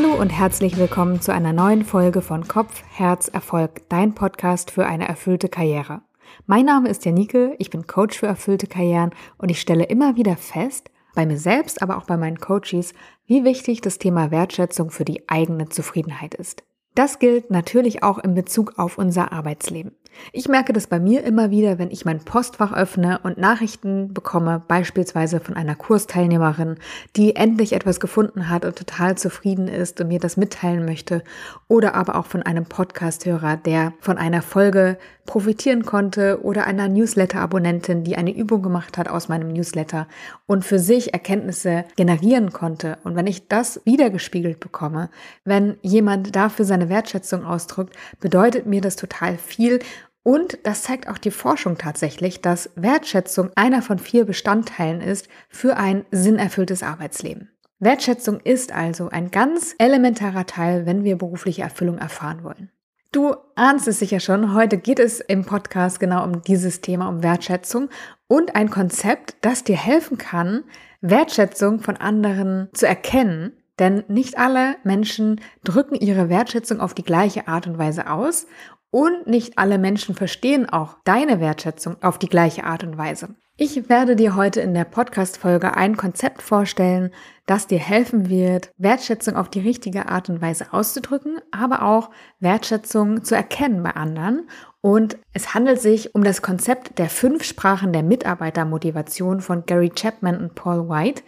Hallo und herzlich willkommen zu einer neuen Folge von Kopf, Herz, Erfolg, dein Podcast für eine erfüllte Karriere. Mein Name ist Janike, ich bin Coach für erfüllte Karrieren und ich stelle immer wieder fest, bei mir selbst, aber auch bei meinen Coaches, wie wichtig das Thema Wertschätzung für die eigene Zufriedenheit ist. Das gilt natürlich auch in Bezug auf unser Arbeitsleben. Ich merke das bei mir immer wieder, wenn ich mein Postfach öffne und Nachrichten bekomme, beispielsweise von einer Kursteilnehmerin, die endlich etwas gefunden hat und total zufrieden ist und mir das mitteilen möchte, oder aber auch von einem Podcasthörer, der von einer Folge profitieren konnte oder einer Newsletter-Abonnentin, die eine Übung gemacht hat aus meinem Newsletter und für sich Erkenntnisse generieren konnte. Und wenn ich das wiedergespiegelt bekomme, wenn jemand dafür seine Wertschätzung ausdrückt, bedeutet mir das total viel und das zeigt auch die Forschung tatsächlich, dass Wertschätzung einer von vier Bestandteilen ist für ein sinnerfülltes Arbeitsleben. Wertschätzung ist also ein ganz elementarer Teil, wenn wir berufliche Erfüllung erfahren wollen. Du ahnst es sicher schon, heute geht es im Podcast genau um dieses Thema, um Wertschätzung und ein Konzept, das dir helfen kann, Wertschätzung von anderen zu erkennen, denn nicht alle Menschen drücken ihre Wertschätzung auf die gleiche Art und Weise aus und nicht alle Menschen verstehen auch deine Wertschätzung auf die gleiche Art und Weise. Ich werde dir heute in der Podcast-Folge ein Konzept vorstellen, das dir helfen wird, Wertschätzung auf die richtige Art und Weise auszudrücken, aber auch Wertschätzung zu erkennen bei anderen. Und es handelt sich um das Konzept der fünf Sprachen der Mitarbeitermotivation von Gary Chapman und Paul White,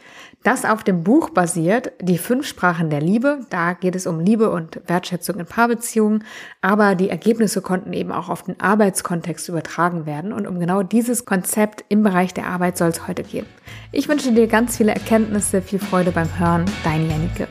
das auf dem Buch basiert, die fünf Sprachen der Liebe. Da geht es um Liebe und Wertschätzung in Paarbeziehungen, aber die Ergebnisse konnten eben auch auf den Arbeitskontext übertragen werden. Und um genau dieses Konzept im Bereich der Arbeit soll es heute gehen. Ich wünsche dir ganz viele Erkenntnisse, viel Freude beim Hören. Deine Janike.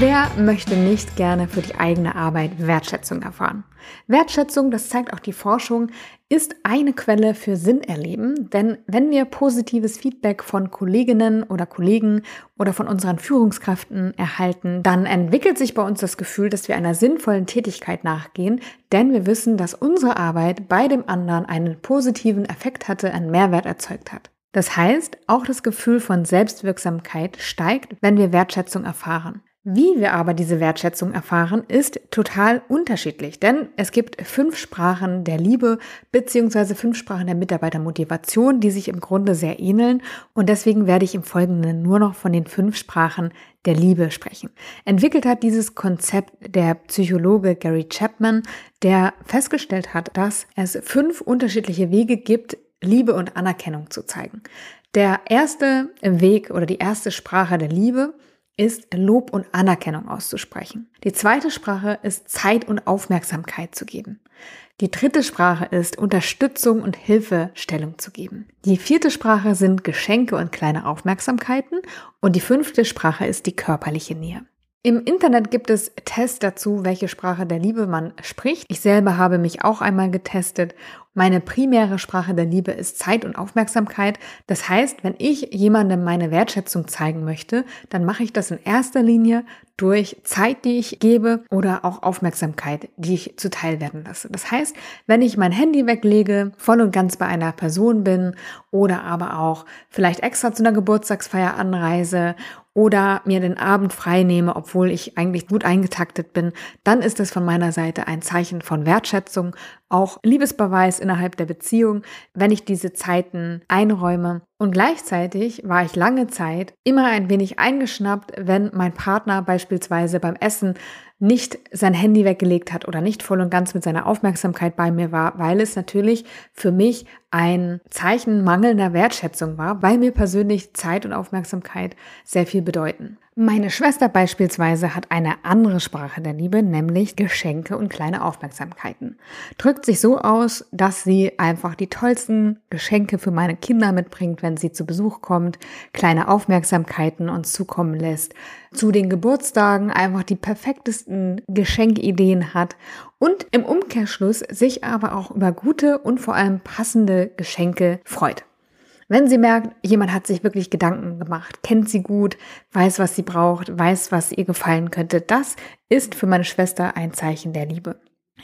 Wer möchte nicht gerne für die eigene Arbeit Wertschätzung erfahren? Wertschätzung, das zeigt auch die Forschung, ist eine Quelle für Sinnerleben, denn wenn wir positives Feedback von Kolleginnen oder Kollegen oder von unseren Führungskräften erhalten, dann entwickelt sich bei uns das Gefühl, dass wir einer sinnvollen Tätigkeit nachgehen, denn wir wissen, dass unsere Arbeit bei dem anderen einen positiven Effekt hatte, einen Mehrwert erzeugt hat. Das heißt, auch das Gefühl von Selbstwirksamkeit steigt, wenn wir Wertschätzung erfahren. Wie wir aber diese Wertschätzung erfahren, ist total unterschiedlich, denn es gibt fünf Sprachen der Liebe beziehungsweise fünf Sprachen der Mitarbeitermotivation, die sich im Grunde sehr ähneln und deswegen werde ich im Folgenden nur noch von den fünf Sprachen der Liebe sprechen. Entwickelt hat dieses Konzept der Psychologe Gary Chapman, der festgestellt hat, dass es fünf unterschiedliche Wege gibt, Liebe und Anerkennung zu zeigen. Der erste Weg oder die erste Sprache der Liebe ist Lob und Anerkennung auszusprechen. Die zweite Sprache ist Zeit und Aufmerksamkeit zu geben. Die dritte Sprache ist Unterstützung und Hilfestellung zu geben. Die vierte Sprache sind Geschenke und kleine Aufmerksamkeiten und die fünfte Sprache ist die körperliche Nähe. Im Internet gibt es Tests dazu, welche Sprache der Liebe man spricht. Ich selber habe mich auch einmal getestet. Meine primäre Sprache der Liebe ist Zeit und Aufmerksamkeit. Das heißt, wenn ich jemandem meine Wertschätzung zeigen möchte, dann mache ich das in erster Linie durch Zeit, die ich gebe oder auch Aufmerksamkeit, die ich zuteil werden lasse. Das heißt, wenn ich mein Handy weglege, voll und ganz bei einer Person bin oder aber auch vielleicht extra zu einer Geburtstagsfeier anreise oder mir den Abend frei nehme, obwohl ich eigentlich gut eingetaktet bin, dann ist es von meiner Seite ein Zeichen von Wertschätzung, auch Liebesbeweis innerhalb der Beziehung, wenn ich diese Zeiten einräume. Und gleichzeitig war ich lange Zeit immer ein wenig eingeschnappt, wenn mein Partner beispielsweise beim Essen nicht sein Handy weggelegt hat oder nicht voll und ganz mit seiner Aufmerksamkeit bei mir war, weil es natürlich für mich ein Zeichen mangelnder Wertschätzung war, weil mir persönlich Zeit und Aufmerksamkeit sehr viel bedeuten. Meine Schwester beispielsweise hat eine andere Sprache der Liebe, nämlich Geschenke und kleine Aufmerksamkeiten. Drückt sich so aus, dass sie einfach die tollsten Geschenke für meine Kinder mitbringt, wenn sie zu Besuch kommt, kleine Aufmerksamkeiten uns zukommen lässt, zu den Geburtstagen einfach die perfektesten Geschenkideen hat und im Umkehrschluss sich aber auch über gute und vor allem passende Geschenke freut. Wenn sie merkt, jemand hat sich wirklich Gedanken gemacht, kennt sie gut, weiß, was sie braucht, weiß, was ihr gefallen könnte, das ist für meine Schwester ein Zeichen der Liebe.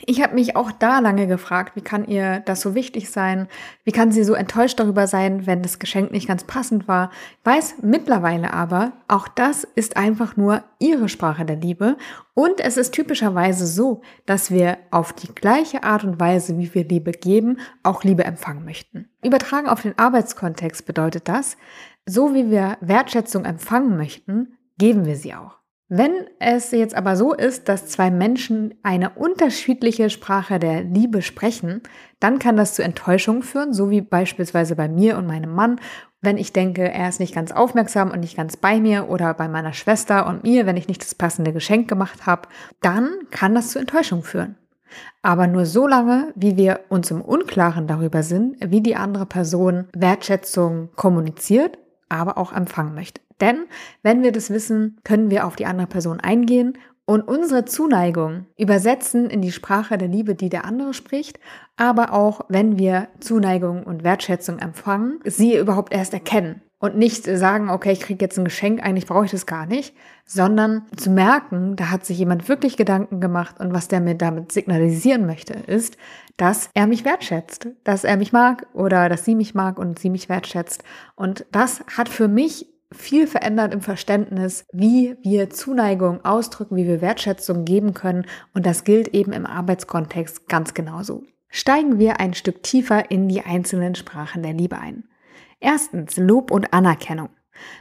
Ich habe mich auch da lange gefragt, wie kann ihr das so wichtig sein? Wie kann sie so enttäuscht darüber sein, wenn das Geschenk nicht ganz passend war? Ich weiß mittlerweile aber, auch das ist einfach nur ihre Sprache der Liebe. Und es ist typischerweise so, dass wir auf die gleiche Art und Weise, wie wir Liebe geben, auch Liebe empfangen möchten. Übertragen auf den Arbeitskontext bedeutet das, so wie wir Wertschätzung empfangen möchten, geben wir sie auch. Wenn es jetzt aber so ist, dass zwei Menschen eine unterschiedliche Sprache der Liebe sprechen, dann kann das zu Enttäuschungen führen, so wie beispielsweise bei mir und meinem Mann, wenn ich denke, er ist nicht ganz aufmerksam und nicht ganz bei mir oder bei meiner Schwester und mir, wenn ich nicht das passende Geschenk gemacht habe, dann kann das zu Enttäuschung führen. Aber nur so lange, wie wir uns im Unklaren darüber sind, wie die andere Person Wertschätzung kommuniziert, aber auch empfangen möchte. Denn wenn wir das wissen, können wir auf die andere Person eingehen und unsere Zuneigung übersetzen in die Sprache der Liebe, die der andere spricht, aber auch wenn wir Zuneigung und Wertschätzung empfangen, sie überhaupt erst erkennen und nicht sagen, okay, ich kriege jetzt ein Geschenk, eigentlich brauche ich das gar nicht, sondern zu merken, da hat sich jemand wirklich Gedanken gemacht und was der mir damit signalisieren möchte, ist, dass er mich wertschätzt, dass er mich mag oder dass sie mich mag und sie mich wertschätzt. Und das hat für mich viel verändert im Verständnis, wie wir Zuneigung ausdrücken, wie wir Wertschätzung geben können. Und das gilt eben im Arbeitskontext ganz genauso. Steigen wir ein Stück tiefer in die einzelnen Sprachen der Liebe ein. Erstens Lob und Anerkennung.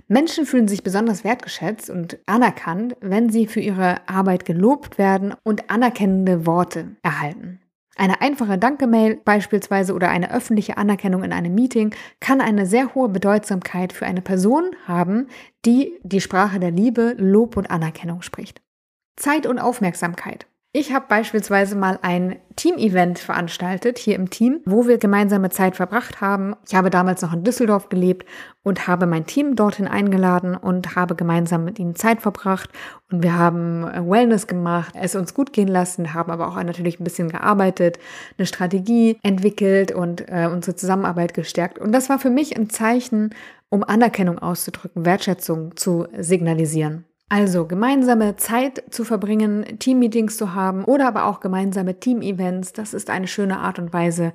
Menschen fühlen sich besonders wertgeschätzt und anerkannt, wenn sie für ihre Arbeit gelobt werden und anerkennende Worte erhalten. Eine einfache Danke-Mail beispielsweise oder eine öffentliche Anerkennung in einem Meeting kann eine sehr hohe Bedeutsamkeit für eine Person haben, die die Sprache der Liebe, Lob und Anerkennung spricht. Zeit und Aufmerksamkeit. Ich habe beispielsweise mal ein Team-Event veranstaltet hier im Team, wo wir gemeinsame Zeit verbracht haben. Ich habe damals noch in Düsseldorf gelebt und habe mein Team dorthin eingeladen und habe gemeinsam mit ihnen Zeit verbracht. Und wir haben äh, Wellness gemacht, es uns gut gehen lassen, haben aber auch natürlich ein bisschen gearbeitet, eine Strategie entwickelt und äh, unsere Zusammenarbeit gestärkt. Und das war für mich ein Zeichen, um Anerkennung auszudrücken, Wertschätzung zu signalisieren. Also gemeinsame Zeit zu verbringen, Teammeetings zu haben oder aber auch gemeinsame Teamevents, das ist eine schöne Art und Weise,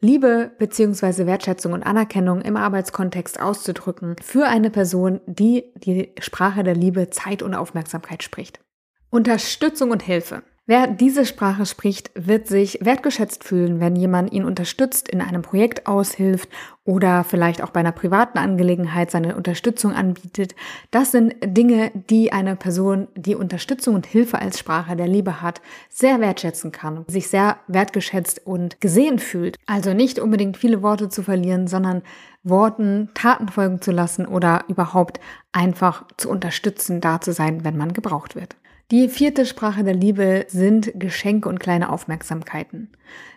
Liebe bzw. Wertschätzung und Anerkennung im Arbeitskontext auszudrücken für eine Person, die die Sprache der Liebe, Zeit und Aufmerksamkeit spricht. Unterstützung und Hilfe. Wer diese Sprache spricht, wird sich wertgeschätzt fühlen, wenn jemand ihn unterstützt, in einem Projekt aushilft oder vielleicht auch bei einer privaten Angelegenheit seine Unterstützung anbietet. Das sind Dinge, die eine Person, die Unterstützung und Hilfe als Sprache der Liebe hat, sehr wertschätzen kann, sich sehr wertgeschätzt und gesehen fühlt. Also nicht unbedingt viele Worte zu verlieren, sondern Worten Taten folgen zu lassen oder überhaupt einfach zu unterstützen, da zu sein, wenn man gebraucht wird. Die vierte Sprache der Liebe sind Geschenke und kleine Aufmerksamkeiten.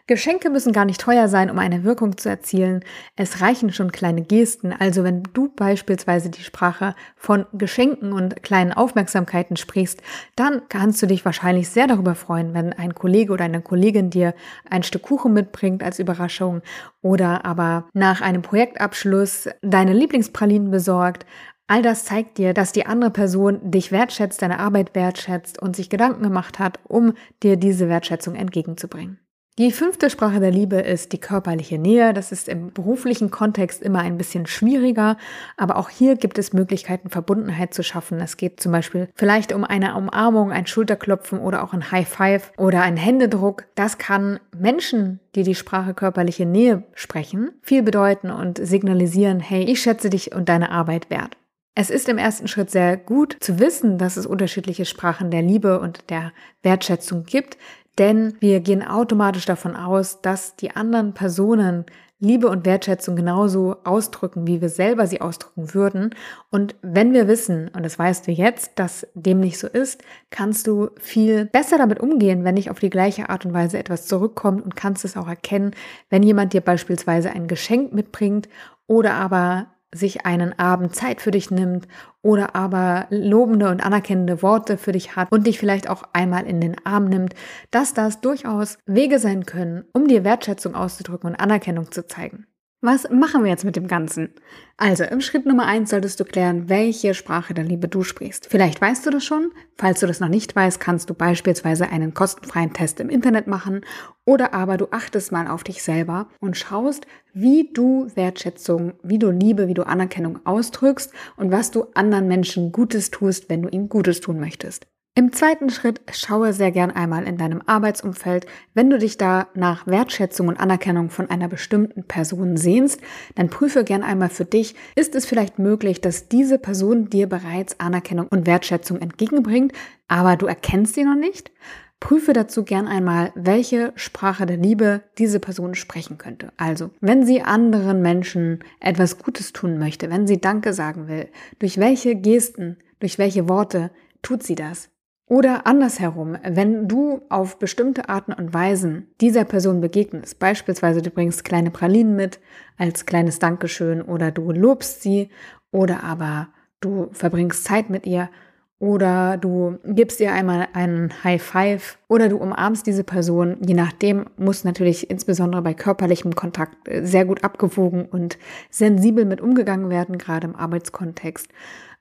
Geschenke müssen gar nicht teuer sein, um eine Wirkung zu erzielen. Es reichen schon kleine Gesten. Also wenn du beispielsweise die Sprache von Geschenken und kleinen Aufmerksamkeiten sprichst, dann kannst du dich wahrscheinlich sehr darüber freuen, wenn ein Kollege oder eine Kollegin dir ein Stück Kuchen mitbringt als Überraschung oder aber nach einem Projektabschluss deine Lieblingspralinen besorgt All das zeigt dir, dass die andere Person dich wertschätzt, deine Arbeit wertschätzt und sich Gedanken gemacht hat, um dir diese Wertschätzung entgegenzubringen. Die fünfte Sprache der Liebe ist die körperliche Nähe. Das ist im beruflichen Kontext immer ein bisschen schwieriger, aber auch hier gibt es Möglichkeiten, Verbundenheit zu schaffen. Es geht zum Beispiel vielleicht um eine Umarmung, ein Schulterklopfen oder auch ein High Five oder ein Händedruck. Das kann Menschen, die die Sprache körperliche Nähe sprechen, viel bedeuten und signalisieren, hey, ich schätze dich und deine Arbeit wert. Es ist im ersten Schritt sehr gut zu wissen, dass es unterschiedliche Sprachen der Liebe und der Wertschätzung gibt, denn wir gehen automatisch davon aus, dass die anderen Personen Liebe und Wertschätzung genauso ausdrücken, wie wir selber sie ausdrücken würden. Und wenn wir wissen, und das weißt du jetzt, dass dem nicht so ist, kannst du viel besser damit umgehen, wenn nicht auf die gleiche Art und Weise etwas zurückkommt und kannst es auch erkennen, wenn jemand dir beispielsweise ein Geschenk mitbringt oder aber sich einen Abend Zeit für dich nimmt oder aber lobende und anerkennende Worte für dich hat und dich vielleicht auch einmal in den Arm nimmt, dass das durchaus Wege sein können, um dir Wertschätzung auszudrücken und Anerkennung zu zeigen. Was machen wir jetzt mit dem Ganzen? Also, im Schritt Nummer eins solltest du klären, welche Sprache der Liebe du sprichst. Vielleicht weißt du das schon. Falls du das noch nicht weißt, kannst du beispielsweise einen kostenfreien Test im Internet machen oder aber du achtest mal auf dich selber und schaust, wie du Wertschätzung, wie du Liebe, wie du Anerkennung ausdrückst und was du anderen Menschen Gutes tust, wenn du ihnen Gutes tun möchtest. Im zweiten Schritt schaue sehr gern einmal in deinem Arbeitsumfeld. Wenn du dich da nach Wertschätzung und Anerkennung von einer bestimmten Person sehnst, dann prüfe gern einmal für dich, ist es vielleicht möglich, dass diese Person dir bereits Anerkennung und Wertschätzung entgegenbringt, aber du erkennst sie noch nicht? Prüfe dazu gern einmal, welche Sprache der Liebe diese Person sprechen könnte. Also, wenn sie anderen Menschen etwas Gutes tun möchte, wenn sie Danke sagen will, durch welche Gesten, durch welche Worte tut sie das? Oder andersherum, wenn du auf bestimmte Arten und Weisen dieser Person begegnest, beispielsweise du bringst kleine Pralinen mit als kleines Dankeschön oder du lobst sie oder aber du verbringst Zeit mit ihr oder du gibst ihr einmal einen High Five oder du umarmst diese Person. Je nachdem muss natürlich insbesondere bei körperlichem Kontakt sehr gut abgewogen und sensibel mit umgegangen werden, gerade im Arbeitskontext.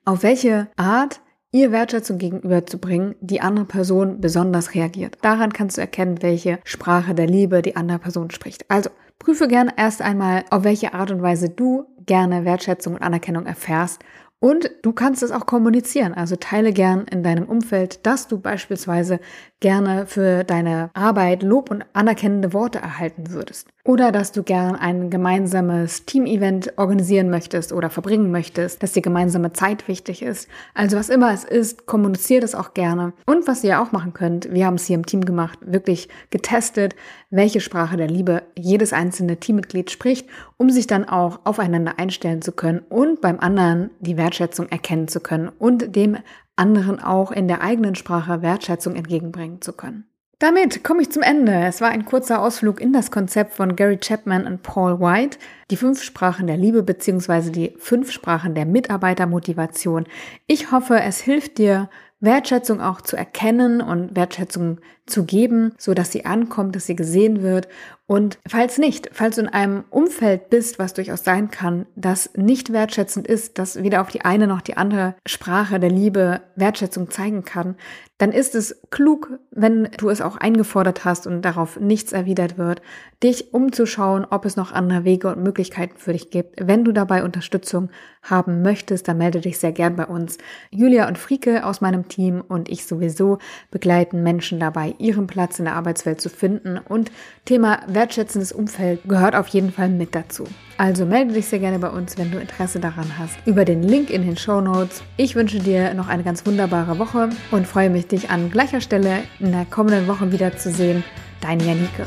Auf welche Art ihr Wertschätzung gegenüberzubringen, die andere Person besonders reagiert. Daran kannst du erkennen, welche Sprache der Liebe die andere Person spricht. Also prüfe gerne erst einmal, auf welche Art und Weise du gerne Wertschätzung und Anerkennung erfährst und du kannst es auch kommunizieren. Also teile gern in deinem Umfeld, dass du beispielsweise gerne für deine Arbeit Lob und anerkennende Worte erhalten würdest. Oder dass du gern ein gemeinsames Team-Event organisieren möchtest oder verbringen möchtest, dass dir gemeinsame Zeit wichtig ist. Also was immer es ist, kommuniziert es auch gerne. Und was ihr auch machen könnt, wir haben es hier im Team gemacht, wirklich getestet, welche Sprache der Liebe jedes einzelne Teammitglied spricht, um sich dann auch aufeinander einstellen zu können und beim anderen die Wertschätzung erkennen zu können und dem anderen auch in der eigenen Sprache Wertschätzung entgegenbringen zu können. Damit komme ich zum Ende. Es war ein kurzer Ausflug in das Konzept von Gary Chapman und Paul White, die fünf Sprachen der Liebe bzw. die fünf Sprachen der Mitarbeitermotivation. Ich hoffe, es hilft dir, Wertschätzung auch zu erkennen und Wertschätzung zu geben, so dass sie ankommt, dass sie gesehen wird. Und falls nicht, falls du in einem Umfeld bist, was durchaus sein kann, das nicht wertschätzend ist, das weder auf die eine noch die andere Sprache der Liebe Wertschätzung zeigen kann, dann ist es klug, wenn du es auch eingefordert hast und darauf nichts erwidert wird, dich umzuschauen, ob es noch andere Wege und Möglichkeiten für dich gibt. Wenn du dabei Unterstützung haben möchtest, dann melde dich sehr gern bei uns. Julia und Frieke aus meinem Team und ich sowieso begleiten Menschen dabei, ihren Platz in der Arbeitswelt zu finden und Thema wertschätzendes Umfeld gehört auf jeden Fall mit dazu. Also melde dich sehr gerne bei uns, wenn du Interesse daran hast, über den Link in den Show Notes. Ich wünsche dir noch eine ganz wunderbare Woche und freue mich, dich an gleicher Stelle in der kommenden Woche wiederzusehen. Deine Janike.